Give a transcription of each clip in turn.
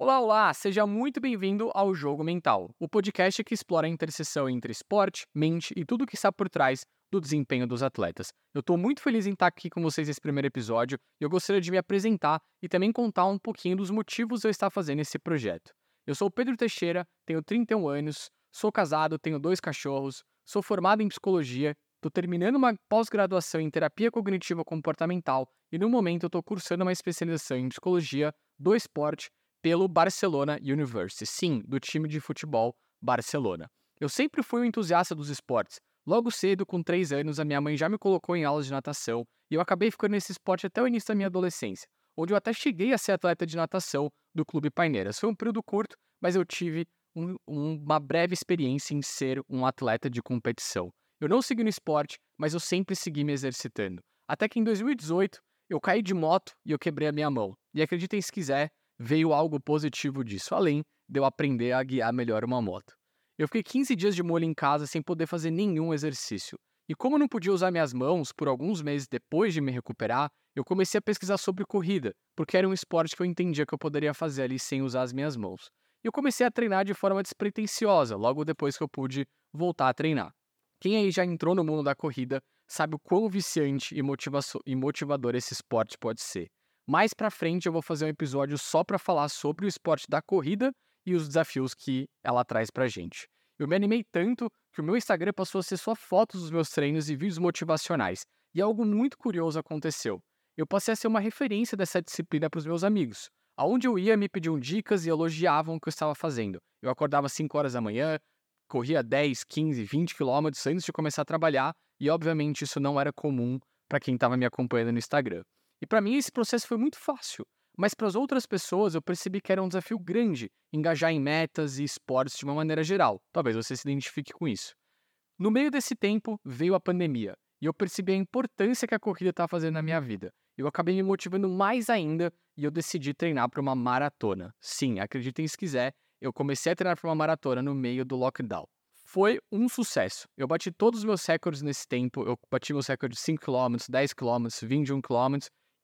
Olá, olá! Seja muito bem-vindo ao Jogo Mental, o podcast que explora a interseção entre esporte, mente e tudo o que está por trás do desempenho dos atletas. Eu estou muito feliz em estar aqui com vocês nesse primeiro episódio e eu gostaria de me apresentar e também contar um pouquinho dos motivos eu estar fazendo esse projeto. Eu sou Pedro Teixeira, tenho 31 anos, sou casado, tenho dois cachorros, sou formado em psicologia, estou terminando uma pós-graduação em terapia cognitiva comportamental e no momento estou cursando uma especialização em psicologia do esporte pelo Barcelona University, sim, do time de futebol Barcelona. Eu sempre fui um entusiasta dos esportes. Logo cedo, com 3 anos, a minha mãe já me colocou em aulas de natação e eu acabei ficando nesse esporte até o início da minha adolescência, onde eu até cheguei a ser atleta de natação do Clube Paineiras. Foi um período curto, mas eu tive um, uma breve experiência em ser um atleta de competição. Eu não segui no esporte, mas eu sempre segui me exercitando. Até que em 2018, eu caí de moto e eu quebrei a minha mão. E acreditem se quiser, veio algo positivo disso, além de eu aprender a guiar melhor uma moto. Eu fiquei 15 dias de molho em casa sem poder fazer nenhum exercício. E como eu não podia usar minhas mãos por alguns meses depois de me recuperar, eu comecei a pesquisar sobre corrida, porque era um esporte que eu entendia que eu poderia fazer ali sem usar as minhas mãos. E eu comecei a treinar de forma despretensiosa, logo depois que eu pude voltar a treinar. Quem aí já entrou no mundo da corrida sabe o quão viciante e, e motivador esse esporte pode ser. Mais para frente eu vou fazer um episódio só para falar sobre o esporte da corrida e os desafios que ela traz pra gente. Eu me animei tanto que o meu Instagram passou a ser só fotos dos meus treinos e vídeos motivacionais. E algo muito curioso aconteceu. Eu passei a ser uma referência dessa disciplina para os meus amigos. Aonde eu ia, me pediam dicas e elogiavam o que eu estava fazendo. Eu acordava às 5 horas da manhã, corria 10, 15, 20 quilômetros antes de começar a trabalhar, e obviamente isso não era comum para quem estava me acompanhando no Instagram. E para mim esse processo foi muito fácil, mas para as outras pessoas eu percebi que era um desafio grande engajar em metas e esportes de uma maneira geral. Talvez você se identifique com isso. No meio desse tempo veio a pandemia e eu percebi a importância que a corrida estava fazendo na minha vida. Eu acabei me motivando mais ainda e eu decidi treinar para uma maratona. Sim, acreditem se quiser, eu comecei a treinar para uma maratona no meio do lockdown foi um sucesso. Eu bati todos os meus recordes nesse tempo. Eu bati meus recordes de 5 km, 10 km, 21 km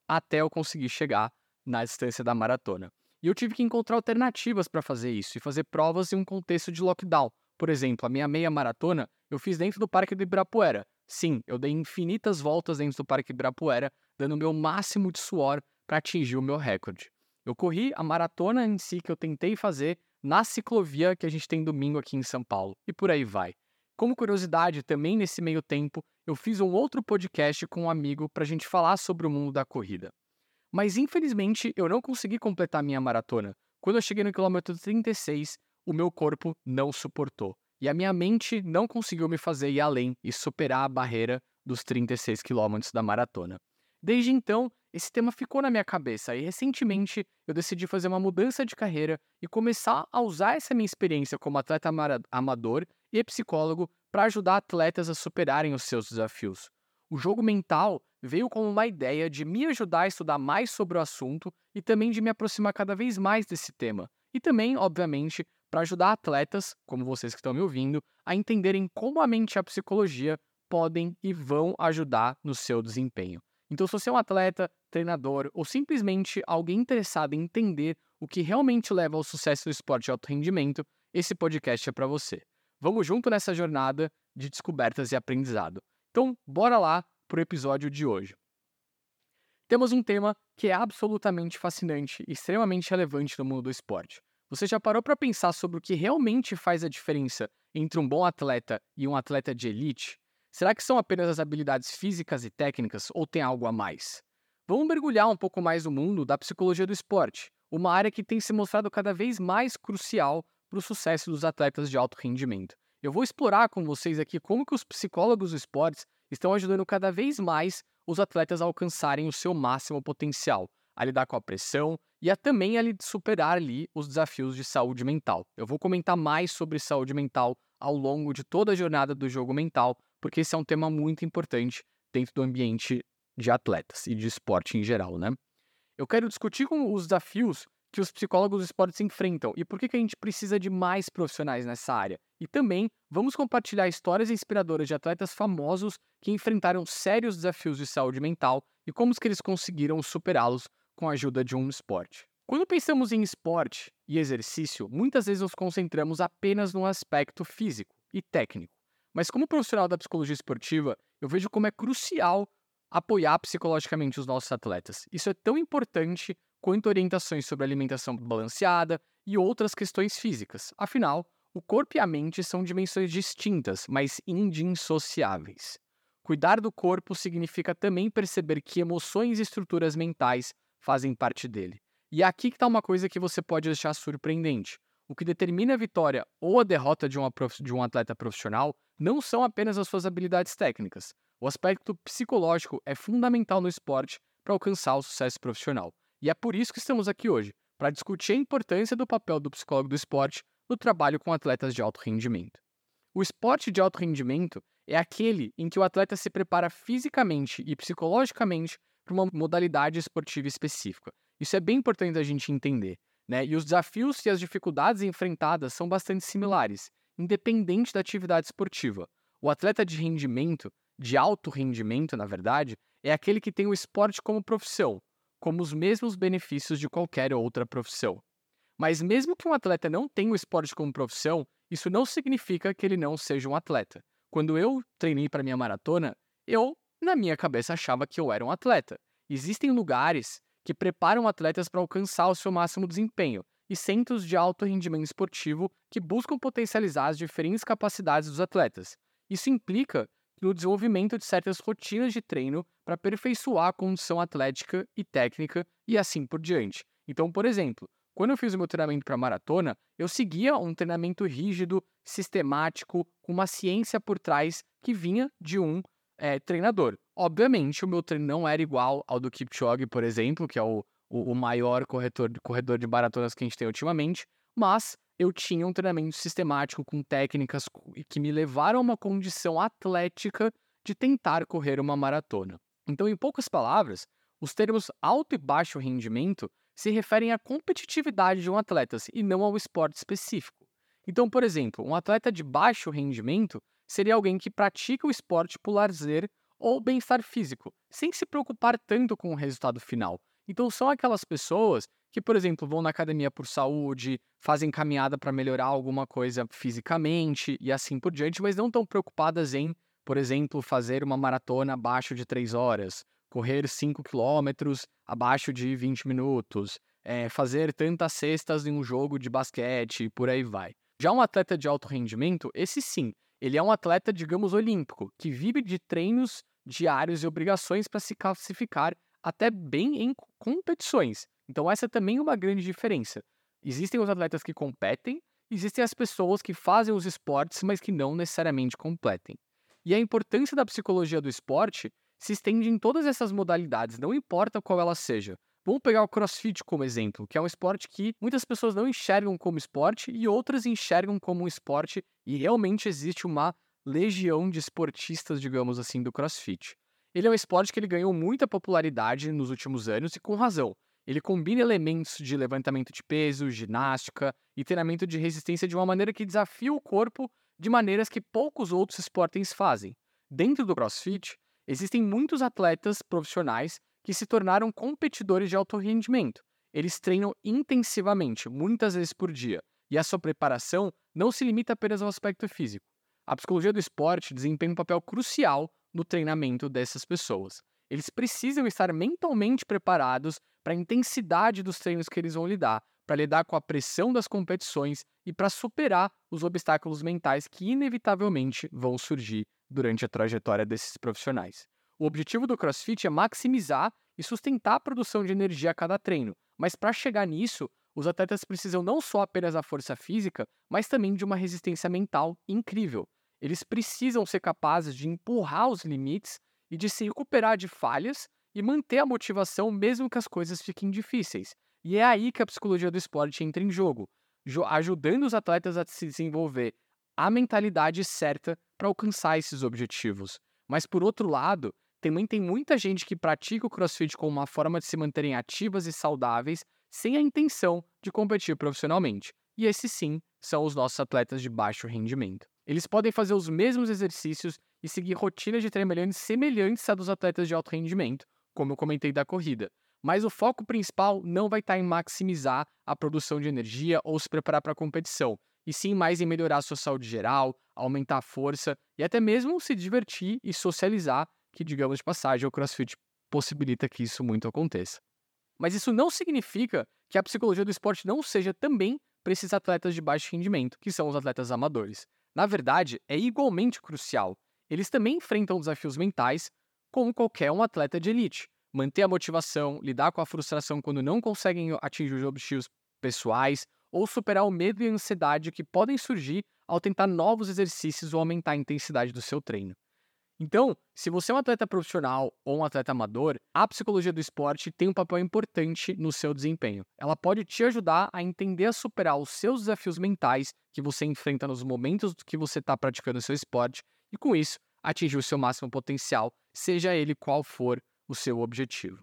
até eu conseguir chegar na distância da maratona. E eu tive que encontrar alternativas para fazer isso e fazer provas em um contexto de lockdown. Por exemplo, a minha meia maratona eu fiz dentro do Parque do Ibirapuera. Sim, eu dei infinitas voltas dentro do Parque Ibirapuera, dando o meu máximo de suor para atingir o meu recorde. Eu corri a maratona em si que eu tentei fazer na ciclovia que a gente tem domingo aqui em São Paulo, e por aí vai. Como curiosidade, também nesse meio tempo, eu fiz um outro podcast com um amigo para a gente falar sobre o mundo da corrida. Mas infelizmente eu não consegui completar minha maratona. Quando eu cheguei no quilômetro 36, o meu corpo não suportou. E a minha mente não conseguiu me fazer ir além e superar a barreira dos 36 quilômetros da maratona. Desde então, esse tema ficou na minha cabeça e recentemente eu decidi fazer uma mudança de carreira e começar a usar essa minha experiência como atleta amador e psicólogo para ajudar atletas a superarem os seus desafios. O jogo mental veio como uma ideia de me ajudar a estudar mais sobre o assunto e também de me aproximar cada vez mais desse tema. E também, obviamente, para ajudar atletas, como vocês que estão me ouvindo, a entenderem como a mente e a psicologia podem e vão ajudar no seu desempenho. Então, se você é um atleta, treinador ou simplesmente alguém interessado em entender o que realmente leva ao sucesso do esporte de alto rendimento, esse podcast é para você. Vamos junto nessa jornada de descobertas e aprendizado. Então, bora lá para o episódio de hoje. Temos um tema que é absolutamente fascinante e extremamente relevante no mundo do esporte. Você já parou para pensar sobre o que realmente faz a diferença entre um bom atleta e um atleta de elite? Será que são apenas as habilidades físicas e técnicas ou tem algo a mais? Vamos mergulhar um pouco mais no mundo da psicologia do esporte, uma área que tem se mostrado cada vez mais crucial para o sucesso dos atletas de alto rendimento. Eu vou explorar com vocês aqui como que os psicólogos dos esportes estão ajudando cada vez mais os atletas a alcançarem o seu máximo potencial, a lidar com a pressão e a também a superar ali os desafios de saúde mental. Eu vou comentar mais sobre saúde mental ao longo de toda a jornada do jogo mental, porque esse é um tema muito importante dentro do ambiente de atletas e de esporte em geral, né? Eu quero discutir com os desafios que os psicólogos do esporte se enfrentam e por que, que a gente precisa de mais profissionais nessa área. E também vamos compartilhar histórias inspiradoras de atletas famosos que enfrentaram sérios desafios de saúde mental e como que eles conseguiram superá-los com a ajuda de um esporte. Quando pensamos em esporte e exercício, muitas vezes nos concentramos apenas no aspecto físico e técnico. Mas como profissional da psicologia esportiva, eu vejo como é crucial apoiar psicologicamente os nossos atletas. Isso é tão importante quanto orientações sobre alimentação balanceada e outras questões físicas. Afinal, o corpo e a mente são dimensões distintas, mas indissociáveis. Cuidar do corpo significa também perceber que emoções e estruturas mentais fazem parte dele. E é aqui que está uma coisa que você pode deixar surpreendente. O que determina a vitória ou a derrota de, uma, de um atleta profissional não são apenas as suas habilidades técnicas. O aspecto psicológico é fundamental no esporte para alcançar o sucesso profissional. E é por isso que estamos aqui hoje, para discutir a importância do papel do psicólogo do esporte no trabalho com atletas de alto rendimento. O esporte de alto rendimento é aquele em que o atleta se prepara fisicamente e psicologicamente para uma modalidade esportiva específica. Isso é bem importante a gente entender. Né? E os desafios e as dificuldades enfrentadas são bastante similares, independente da atividade esportiva. O atleta de rendimento, de alto rendimento, na verdade, é aquele que tem o esporte como profissão, como os mesmos benefícios de qualquer outra profissão. Mas mesmo que um atleta não tenha o esporte como profissão, isso não significa que ele não seja um atleta. Quando eu treinei para minha maratona, eu, na minha cabeça, achava que eu era um atleta. Existem lugares que preparam atletas para alcançar o seu máximo desempenho e centros de alto rendimento esportivo que buscam potencializar as diferentes capacidades dos atletas. Isso implica no desenvolvimento de certas rotinas de treino para aperfeiçoar a condição atlética e técnica e assim por diante. Então, por exemplo, quando eu fiz o meu treinamento para maratona, eu seguia um treinamento rígido, sistemático, com uma ciência por trás que vinha de um é, treinador. Obviamente, o meu treino não era igual ao do Kipchoge, por exemplo, que é o, o, o maior corretor, corredor de maratonas que a gente tem ultimamente, mas eu tinha um treinamento sistemático com técnicas que me levaram a uma condição atlética de tentar correr uma maratona. Então, em poucas palavras, os termos alto e baixo rendimento se referem à competitividade de um atleta e não ao esporte específico. Então, por exemplo, um atleta de baixo rendimento seria alguém que pratica o esporte por lazer ou bem-estar físico, sem se preocupar tanto com o resultado final. Então, são aquelas pessoas que, por exemplo, vão na academia por saúde, fazem caminhada para melhorar alguma coisa fisicamente e assim por diante, mas não estão preocupadas em, por exemplo, fazer uma maratona abaixo de 3 horas, correr 5 quilômetros abaixo de 20 minutos, é, fazer tantas cestas em um jogo de basquete, por aí vai. Já um atleta de alto rendimento, esse sim, ele é um atleta, digamos, olímpico, que vive de treinos diários e obrigações para se classificar até bem em competições. Então, essa é também uma grande diferença. Existem os atletas que competem, existem as pessoas que fazem os esportes, mas que não necessariamente competem. E a importância da psicologia do esporte se estende em todas essas modalidades, não importa qual ela seja. Vamos pegar o CrossFit como exemplo, que é um esporte que muitas pessoas não enxergam como esporte e outras enxergam como um esporte, e realmente existe uma legião de esportistas, digamos assim, do CrossFit. Ele é um esporte que ele ganhou muita popularidade nos últimos anos e com razão. Ele combina elementos de levantamento de peso, ginástica e treinamento de resistência de uma maneira que desafia o corpo de maneiras que poucos outros esportes fazem. Dentro do CrossFit, existem muitos atletas profissionais que se tornaram competidores de alto rendimento. Eles treinam intensivamente, muitas vezes por dia, e a sua preparação não se limita apenas ao aspecto físico. A psicologia do esporte desempenha um papel crucial no treinamento dessas pessoas. Eles precisam estar mentalmente preparados para a intensidade dos treinos que eles vão lidar, para lidar com a pressão das competições e para superar os obstáculos mentais que inevitavelmente vão surgir durante a trajetória desses profissionais. O objetivo do CrossFit é maximizar e sustentar a produção de energia a cada treino, mas para chegar nisso, os atletas precisam não só apenas da força física, mas também de uma resistência mental incrível. Eles precisam ser capazes de empurrar os limites e de se recuperar de falhas e manter a motivação mesmo que as coisas fiquem difíceis. E é aí que a psicologia do esporte entra em jogo, ajudando os atletas a se desenvolver a mentalidade certa para alcançar esses objetivos. Mas por outro lado, também tem muita gente que pratica o CrossFit como uma forma de se manterem ativas e saudáveis sem a intenção de competir profissionalmente. E esses sim são os nossos atletas de baixo rendimento. Eles podem fazer os mesmos exercícios e seguir rotinas de treino semelhantes à dos atletas de alto rendimento, como eu comentei da corrida. mas o foco principal não vai estar em maximizar a produção de energia ou se preparar para a competição, e sim mais em melhorar a sua saúde geral, aumentar a força e até mesmo se divertir e socializar, que, digamos de passagem, o CrossFit possibilita que isso muito aconteça. Mas isso não significa que a psicologia do esporte não seja também para esses atletas de baixo rendimento, que são os atletas amadores. Na verdade, é igualmente crucial. Eles também enfrentam desafios mentais, como qualquer um atleta de elite. Manter a motivação, lidar com a frustração quando não conseguem atingir os objetivos pessoais, ou superar o medo e a ansiedade que podem surgir ao tentar novos exercícios ou aumentar a intensidade do seu treino. Então, se você é um atleta profissional ou um atleta amador, a psicologia do esporte tem um papel importante no seu desempenho. Ela pode te ajudar a entender a superar os seus desafios mentais que você enfrenta nos momentos que você está praticando o seu esporte e, com isso, atingir o seu máximo potencial, seja ele qual for o seu objetivo.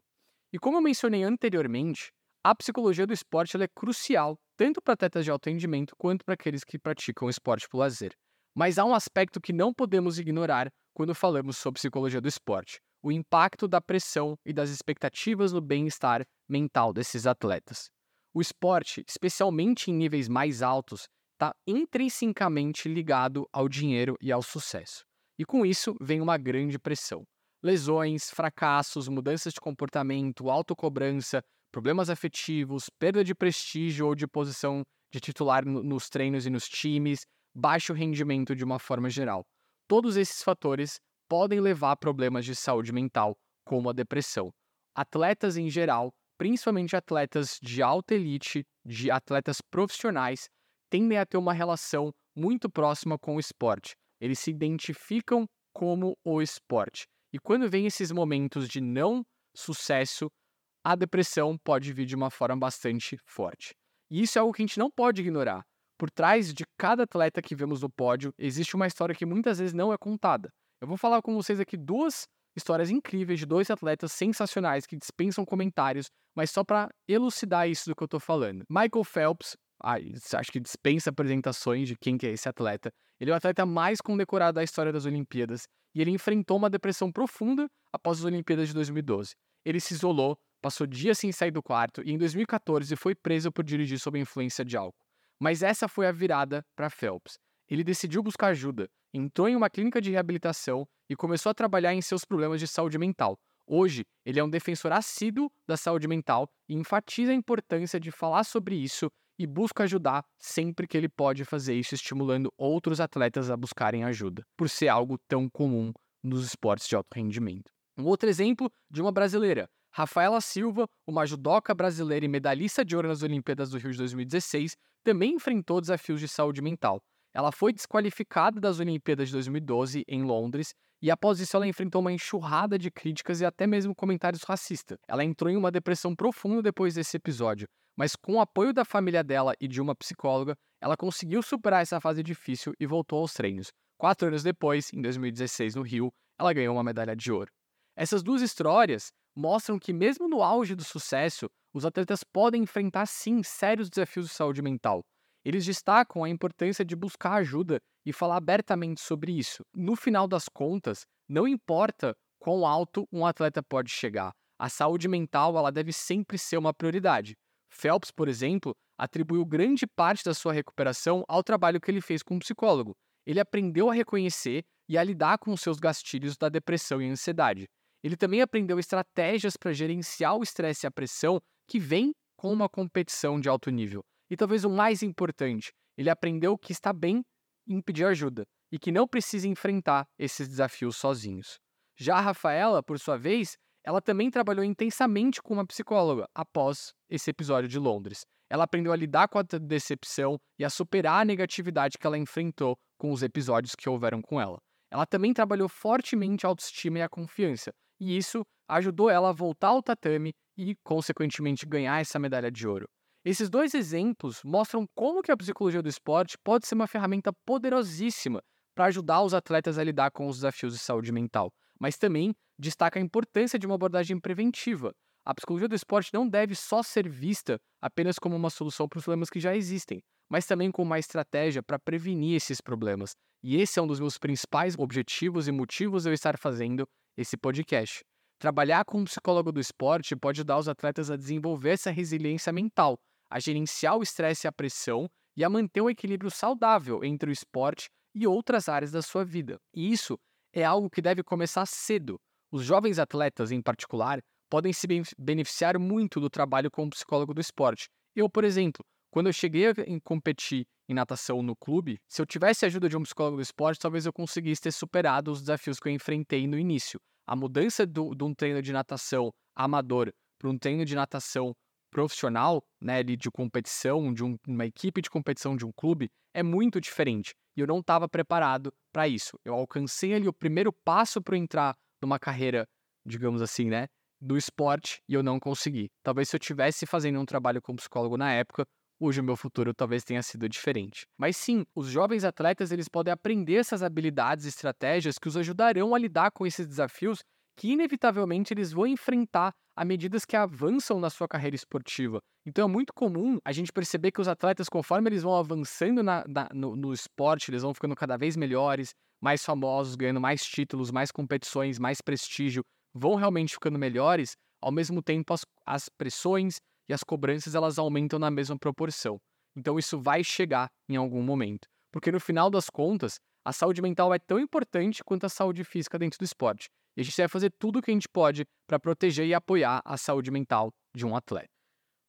E como eu mencionei anteriormente, a psicologia do esporte é crucial tanto para atletas de alto rendimento quanto para aqueles que praticam esporte por lazer. Mas há um aspecto que não podemos ignorar quando falamos sobre psicologia do esporte: o impacto da pressão e das expectativas no bem-estar mental desses atletas. O esporte, especialmente em níveis mais altos, está intrinsecamente ligado ao dinheiro e ao sucesso. E com isso vem uma grande pressão. Lesões, fracassos, mudanças de comportamento, autocobrança, problemas afetivos, perda de prestígio ou de posição de titular nos treinos e nos times, baixo rendimento de uma forma geral. Todos esses fatores podem levar a problemas de saúde mental, como a depressão. Atletas em geral, principalmente atletas de alta elite, de atletas profissionais, tendem a ter uma relação muito próxima com o esporte. Eles se identificam como o esporte. E quando vem esses momentos de não sucesso, a depressão pode vir de uma forma bastante forte. E isso é algo que a gente não pode ignorar. Por trás de cada atleta que vemos no pódio, existe uma história que muitas vezes não é contada. Eu vou falar com vocês aqui duas histórias incríveis de dois atletas sensacionais que dispensam comentários, mas só para elucidar isso do que eu estou falando. Michael Phelps, ah, acho que dispensa apresentações de quem que é esse atleta. Ele é o atleta mais condecorado da história das Olimpíadas e ele enfrentou uma depressão profunda após as Olimpíadas de 2012. Ele se isolou, passou dias sem sair do quarto e em 2014 foi preso por dirigir sob a influência de álcool. Mas essa foi a virada para Phelps. Ele decidiu buscar ajuda, entrou em uma clínica de reabilitação e começou a trabalhar em seus problemas de saúde mental. Hoje, ele é um defensor assíduo da saúde mental e enfatiza a importância de falar sobre isso e busca ajudar sempre que ele pode fazer isso, estimulando outros atletas a buscarem ajuda, por ser algo tão comum nos esportes de alto rendimento. Um outro exemplo de uma brasileira, Rafaela Silva, uma judoca brasileira e medalhista de ouro nas Olimpíadas do Rio de 2016, também enfrentou desafios de saúde mental. Ela foi desqualificada das Olimpíadas de 2012 em Londres e após isso ela enfrentou uma enxurrada de críticas e até mesmo comentários racistas. Ela entrou em uma depressão profunda depois desse episódio, mas com o apoio da família dela e de uma psicóloga, ela conseguiu superar essa fase difícil e voltou aos treinos. Quatro anos depois, em 2016 no Rio, ela ganhou uma medalha de ouro. Essas duas histórias mostram que, mesmo no auge do sucesso, os atletas podem enfrentar sim sérios desafios de saúde mental. Eles destacam a importância de buscar ajuda e falar abertamente sobre isso. No final das contas, não importa quão alto um atleta pode chegar, a saúde mental ela deve sempre ser uma prioridade. Phelps, por exemplo, atribuiu grande parte da sua recuperação ao trabalho que ele fez com um psicólogo. Ele aprendeu a reconhecer e a lidar com seus gastilhos da depressão e ansiedade. Ele também aprendeu estratégias para gerenciar o estresse e a pressão que vem com uma competição de alto nível. E talvez o mais importante, ele aprendeu que está bem em pedir ajuda e que não precisa enfrentar esses desafios sozinhos. Já a Rafaela, por sua vez, ela também trabalhou intensamente com uma psicóloga após esse episódio de Londres. Ela aprendeu a lidar com a decepção e a superar a negatividade que ela enfrentou com os episódios que houveram com ela. Ela também trabalhou fortemente a autoestima e a confiança, e isso ajudou ela a voltar ao tatame e, consequentemente, ganhar essa medalha de ouro. Esses dois exemplos mostram como que a psicologia do esporte pode ser uma ferramenta poderosíssima para ajudar os atletas a lidar com os desafios de saúde mental, mas também destaca a importância de uma abordagem preventiva. A psicologia do esporte não deve só ser vista apenas como uma solução para os problemas que já existem, mas também como uma estratégia para prevenir esses problemas. E esse é um dos meus principais objetivos e motivos de eu estar fazendo esse podcast. Trabalhar com um psicólogo do esporte pode ajudar os atletas a desenvolver essa resiliência mental, a gerenciar o estresse e a pressão e a manter um equilíbrio saudável entre o esporte e outras áreas da sua vida. E isso é algo que deve começar cedo. Os jovens atletas, em particular, podem se beneficiar muito do trabalho com o psicólogo do esporte. Eu, por exemplo, quando eu cheguei a competir em natação no clube, se eu tivesse a ajuda de um psicólogo do esporte, talvez eu conseguisse ter superado os desafios que eu enfrentei no início. A mudança do, de um treino de natação amador para um treino de natação profissional, né, de competição, de um, uma equipe de competição de um clube, é muito diferente. E eu não estava preparado para isso. Eu alcancei ali o primeiro passo para entrar numa carreira, digamos assim, né, do esporte e eu não consegui. Talvez se eu tivesse fazendo um trabalho como psicólogo na época, hoje o meu futuro talvez tenha sido diferente. Mas sim, os jovens atletas eles podem aprender essas habilidades e estratégias que os ajudarão a lidar com esses desafios que inevitavelmente eles vão enfrentar à medida que avançam na sua carreira esportiva. Então é muito comum a gente perceber que os atletas, conforme eles vão avançando na, na, no, no esporte, eles vão ficando cada vez melhores, mais famosos, ganhando mais títulos, mais competições, mais prestígio, vão realmente ficando melhores, ao mesmo tempo as, as pressões e as cobranças elas aumentam na mesma proporção. Então isso vai chegar em algum momento. Porque no final das contas, a saúde mental é tão importante quanto a saúde física dentro do esporte. E a gente vai fazer tudo o que a gente pode para proteger e apoiar a saúde mental de um atleta.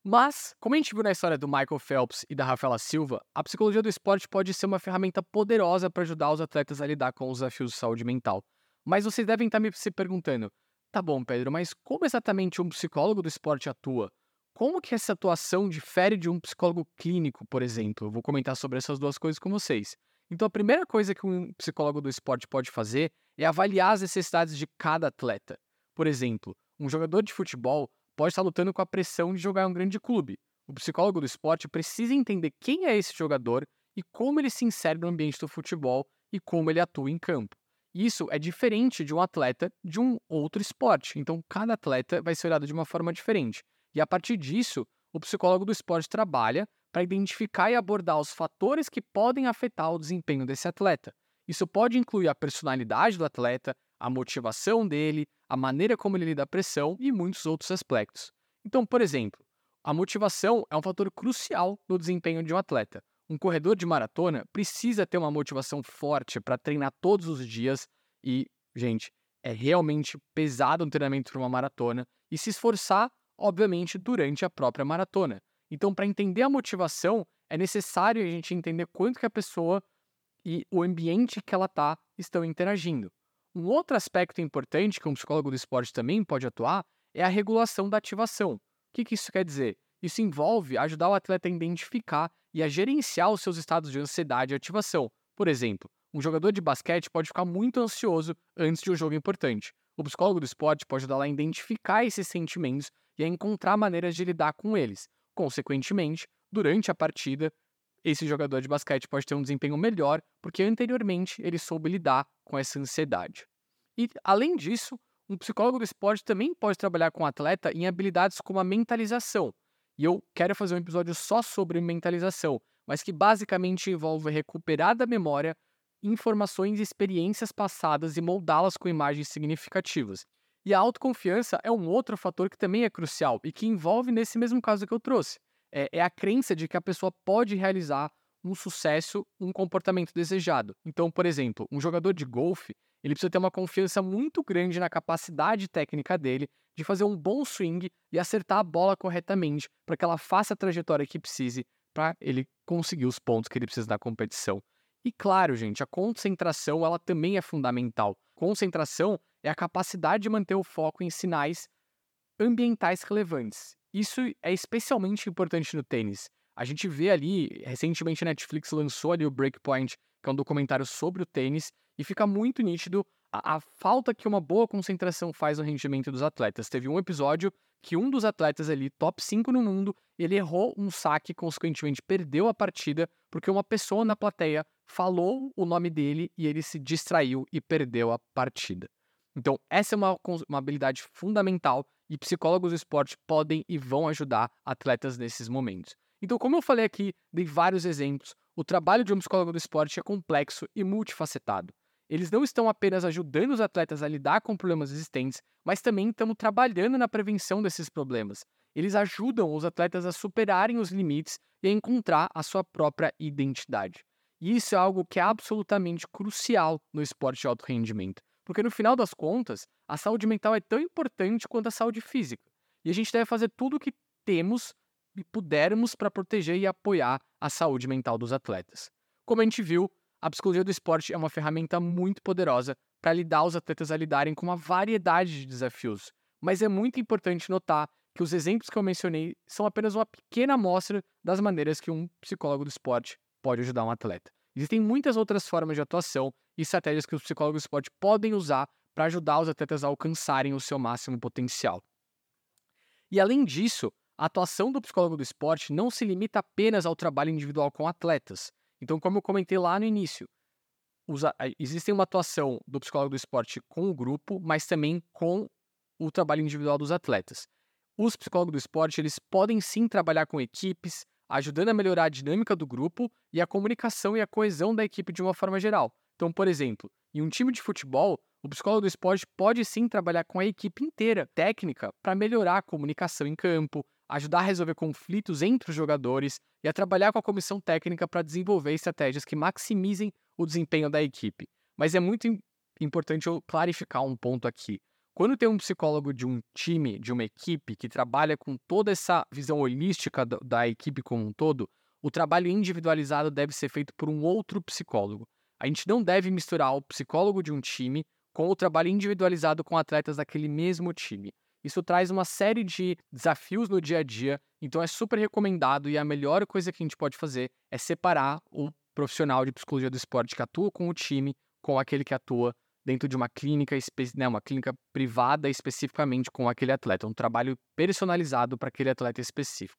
Mas, como a gente viu na história do Michael Phelps e da Rafaela Silva, a psicologia do esporte pode ser uma ferramenta poderosa para ajudar os atletas a lidar com os desafios de saúde mental. Mas vocês devem estar me se perguntando: tá bom, Pedro, mas como exatamente um psicólogo do esporte atua? Como que essa atuação difere de um psicólogo clínico, por exemplo? Eu vou comentar sobre essas duas coisas com vocês. Então, a primeira coisa que um psicólogo do esporte pode fazer é avaliar as necessidades de cada atleta. Por exemplo, um jogador de futebol pode estar lutando com a pressão de jogar em um grande clube. O psicólogo do esporte precisa entender quem é esse jogador e como ele se insere no ambiente do futebol e como ele atua em campo. Isso é diferente de um atleta de um outro esporte. Então, cada atleta vai ser olhado de uma forma diferente. E a partir disso, o psicólogo do esporte trabalha para identificar e abordar os fatores que podem afetar o desempenho desse atleta. Isso pode incluir a personalidade do atleta, a motivação dele, a maneira como ele lida a pressão e muitos outros aspectos. Então, por exemplo, a motivação é um fator crucial no desempenho de um atleta. Um corredor de maratona precisa ter uma motivação forte para treinar todos os dias e, gente, é realmente pesado um treinamento para uma maratona e se esforçar obviamente, durante a própria maratona. Então, para entender a motivação, é necessário a gente entender quanto que a pessoa e o ambiente que ela está estão interagindo. Um outro aspecto importante que um psicólogo do esporte também pode atuar é a regulação da ativação. O que, que isso quer dizer? Isso envolve ajudar o atleta a identificar e a gerenciar os seus estados de ansiedade e ativação. Por exemplo, um jogador de basquete pode ficar muito ansioso antes de um jogo importante. O psicólogo do esporte pode ajudar a identificar esses sentimentos e a encontrar maneiras de lidar com eles. Consequentemente, durante a partida, esse jogador de basquete pode ter um desempenho melhor porque anteriormente ele soube lidar com essa ansiedade. E, além disso, um psicólogo do esporte também pode trabalhar com o atleta em habilidades como a mentalização. E eu quero fazer um episódio só sobre mentalização, mas que basicamente envolve recuperar da memória informações e experiências passadas e moldá-las com imagens significativas. E a autoconfiança é um outro fator que também é crucial e que envolve nesse mesmo caso que eu trouxe. É, é a crença de que a pessoa pode realizar um sucesso, um comportamento desejado. Então, por exemplo, um jogador de golfe, ele precisa ter uma confiança muito grande na capacidade técnica dele de fazer um bom swing e acertar a bola corretamente para que ela faça a trajetória que precise para ele conseguir os pontos que ele precisa na competição. E claro, gente, a concentração ela também é fundamental. Concentração é a capacidade de manter o foco em sinais ambientais relevantes. Isso é especialmente importante no tênis. A gente vê ali, recentemente a Netflix lançou ali o Breakpoint, que é um documentário sobre o tênis, e fica muito nítido a, a, falta que uma boa concentração faz no rendimento dos atletas. Teve um episódio que um dos atletas ali, top 5 no mundo, ele errou um saque, consequentemente perdeu a partida, porque uma pessoa na plateia falou o nome dele e ele se distraiu e perdeu a partida. Então, essa é uma, uma habilidade fundamental e psicólogos do esporte podem e vão ajudar atletas nesses momentos. Então, como eu falei aqui, dei vários exemplos, o trabalho de um psicólogo do esporte é complexo e multifacetado. eles não estão apenas ajudando os atletas a lidar com problemas existentes, mas também estão trabalhando na prevenção desses problemas. Eles ajudam os atletas a superarem os limites e a encontrar a sua própria identidade. E isso é algo que é absolutamente crucial no esporte de alto rendimento, porque no final das contas, a saúde mental é tão importante quanto a saúde física. E a gente deve fazer tudo o que temos e pudermos para proteger e apoiar a saúde mental dos atletas. Como a gente viu, a psicologia do esporte é uma ferramenta muito poderosa para lidar os atletas a lidarem com uma variedade de desafios, mas é muito importante notar que os exemplos que eu mencionei são apenas uma pequena amostra das maneiras que um psicólogo do esporte pode ajudar um atleta. Existem muitas outras formas de atuação e estratégias que os psicólogos do esporte podem usar para ajudar os atletas a alcançarem o seu máximo potencial. E além disso, a atuação do psicólogo do esporte não se limita apenas ao trabalho individual com atletas. Então, como eu comentei lá no início, existe uma atuação do psicólogo do esporte com o grupo, mas também com o trabalho individual dos atletas. Os psicólogos do esporte, eles podem sim trabalhar com equipes, ajudando a melhorar a dinâmica do grupo e a comunicação e a coesão da equipe de uma forma geral. Então, por exemplo, em um time de futebol, o psicólogo do esporte pode sim trabalhar com a equipe inteira, técnica, para melhorar a comunicação em campo, ajudar a resolver conflitos entre os jogadores e a trabalhar com a comissão técnica para desenvolver estratégias que maximizem o desempenho da equipe. Mas é muito importante eu clarificar um ponto aqui. Quando tem um psicólogo de um time, de uma equipe, que trabalha com toda essa visão holística da, equipe como um todo, o trabalho individualizado deve ser feito por um outro psicólogo. A gente não deve misturar o psicólogo de um time com o trabalho individualizado com atletas daquele mesmo time. Isso traz uma série de desafios no dia a dia, então é super recomendado e a melhor coisa que a gente pode fazer é separar o profissional de psicologia do esporte que atua com o time com aquele que atua dentro de uma clínica, né, uma clínica privada especificamente com aquele atleta, um trabalho personalizado para aquele atleta específico.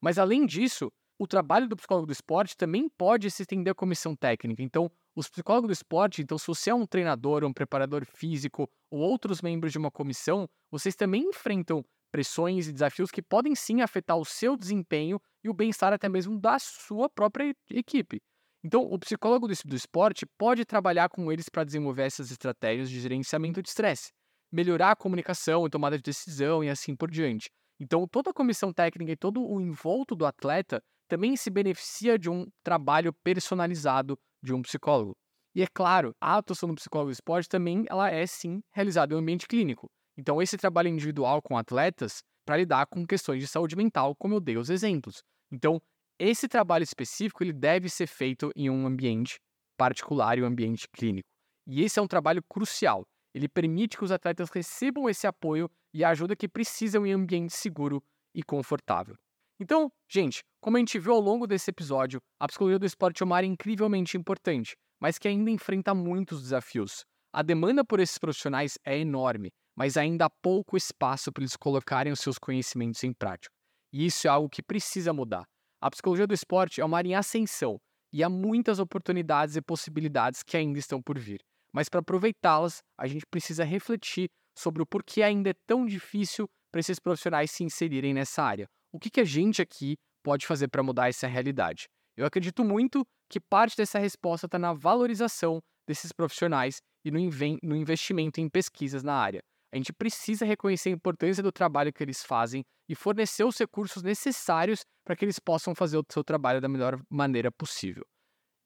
Mas além disso, o trabalho do psicólogo do esporte também pode se estender à comissão técnica. Então, os psicólogos do esporte, então, se você é um treinador, um preparador físico ou outros membros de uma comissão, vocês também enfrentam pressões e desafios que podem sim afetar o seu desempenho e o bem-estar até mesmo da sua própria equipe. Então, o psicólogo do esporte pode trabalhar com eles para desenvolver essas estratégias de gerenciamento de estresse, melhorar a comunicação e tomada de decisão e assim por diante. Então, toda a comissão técnica e todo o envolto do atleta também se beneficia de um trabalho personalizado de um psicólogo. E é claro, a atuação do psicólogo do esporte também ela é sim realizada em ambiente clínico. Então esse trabalho individual com atletas para lidar com questões de saúde mental, como eu dei os exemplos. Então esse trabalho específico ele deve ser feito em um ambiente particular e um ambiente clínico. E esse é um trabalho crucial. Ele permite que os atletas recebam esse apoio e a ajuda que precisam em ambiente seguro e confortável. Então, gente, como a gente viu ao longo desse episódio, a psicologia do esporte é uma área incrivelmente importante, mas que ainda enfrenta muitos desafios. A demanda por esses profissionais é enorme, mas ainda há pouco espaço para eles colocarem os seus conhecimentos em prática. E isso é algo que precisa mudar. A psicologia do esporte é uma área em ascensão e há muitas oportunidades e possibilidades que ainda estão por vir. Mas para aproveitá-las, a gente precisa refletir sobre o porquê ainda é tão difícil para esses profissionais se inserirem nessa área, o que, que a gente aqui pode fazer para mudar essa realidade? Eu acredito muito que parte dessa resposta está na valorização desses profissionais e no, no investimento em pesquisas na área. A gente precisa reconhecer a importância do trabalho que eles fazem e fornecer os recursos necessários para que eles possam fazer o seu trabalho da melhor maneira possível.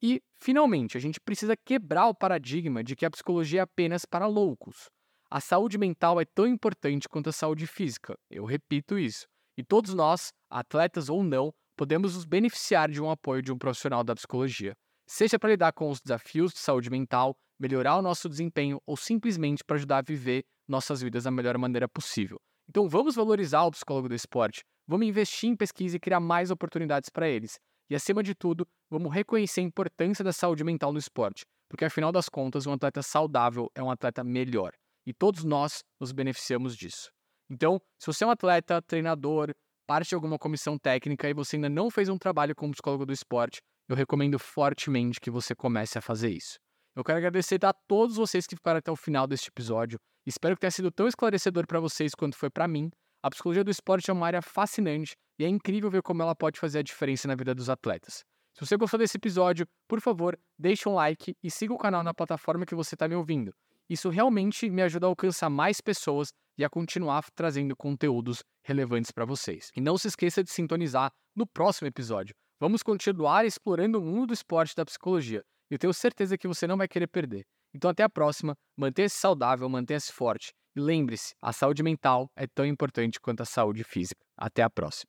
E, finalmente, a gente precisa quebrar o paradigma de que a psicologia é apenas para loucos. A saúde mental é tão importante quanto a saúde física. Eu repito isso. E todos nós, atletas ou não, podemos nos beneficiar de um apoio de um profissional da psicologia, seja para lidar com os desafios de saúde mental, melhorar o nosso desempenho ou simplesmente para ajudar a viver nossas vidas da melhor maneira possível. Então vamos valorizar o psicólogo do esporte, vamos investir em pesquisa e criar mais oportunidades para eles. E acima de tudo, vamos reconhecer a importância da saúde mental no esporte, porque afinal das contas, um atleta saudável é um atleta melhor. E todos nós nos beneficiamos disso. Então, se você é um atleta, treinador, parte de alguma comissão técnica e você ainda não fez um trabalho como psicólogo do esporte, eu recomendo fortemente que você comece a fazer isso. Eu quero agradecer a todos vocês que ficaram até o final deste episódio. Espero que tenha sido tão esclarecedor para vocês quanto foi para mim. A psicologia do esporte é uma área fascinante e é incrível ver como ela pode fazer a diferença na vida dos atletas. Se você gostou desse episódio, por favor, deixe um like e siga o canal na plataforma que você está me ouvindo. Isso realmente me ajuda a alcançar mais pessoas e a continuar trazendo conteúdos relevantes para vocês. E não se esqueça de sintonizar no próximo episódio. Vamos continuar explorando o mundo do esporte e da psicologia. Eu tenho certeza que você não vai querer perder. Então até a próxima, mantenha-se saudável, mantenha-se forte e lembre-se, a saúde mental é tão importante quanto a saúde física. Até a próxima.